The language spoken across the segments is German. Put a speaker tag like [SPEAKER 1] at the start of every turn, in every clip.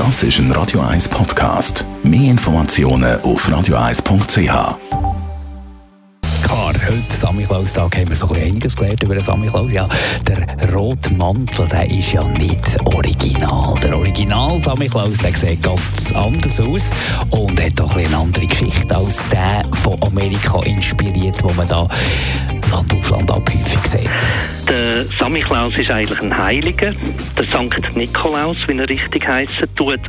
[SPEAKER 1] Das ist ein Radio 1 Podcast. Mehr Informationen auf radio1.ch.
[SPEAKER 2] Klar, heute Samichlaus-Tag haben wir so ein einiges gelernt über den Samichlaus. Ja, der rote Mantel, der ist ja nicht original. Der Original Samichlaus, der sieht ganz anders aus und hat doch ein eine andere Geschichte als der von Amerika inspiriert, wo man da Land auf Land ab häufig sieht.
[SPEAKER 3] Der Samichlaus ist eigentlich ein Heiliger, der Sankt Nikolaus, wie er richtig heißen tut.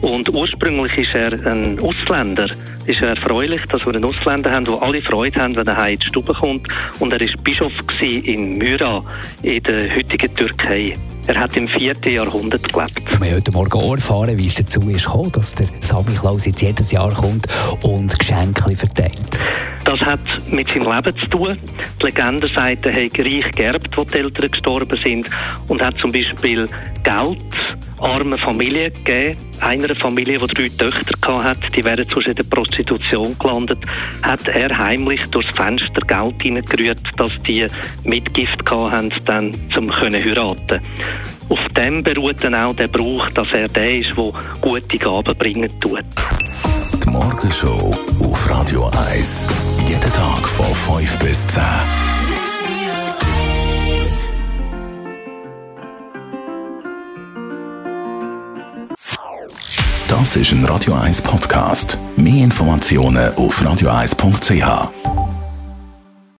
[SPEAKER 3] Und ursprünglich ist er ein Ausländer. Ist er erfreulich, dass wir einen Ausländer haben, der alle Freude haben, wenn er heim in die Stube kommt. Und er war Bischof in Myra, in der heutigen Türkei. Er hat im 4. Jahrhundert gelebt.
[SPEAKER 2] Wir haben heute Morgen auch erfahren, wie es dazu ist gekommen, dass der Samichlaus jetzt jedes Jahr kommt und Geschenke verteilt.
[SPEAKER 3] Das hat mit seinem Leben zu tun. Die Legende sagt, er hat reich geerbt, wo die Eltern gestorben sind und hat zum Beispiel Geld armen Familien gegeben. Einer Familie, die drei Töchter hatte, die wären sonst in der Prostitution gelandet, hat er heimlich durchs Fenster Geld hineingerührt, dass die Mitgift hatten, dann zum können heiraten. Auf dem beruht dann auch der Brauch, dass er der ist, der gute Gaben bringen tut.
[SPEAKER 1] Die Morgenshow auf Radio 1. Jeden Tag von 5 bis 10. Das ist ein Radio 1 Podcast. Mehr Informationen auf radio1.ch.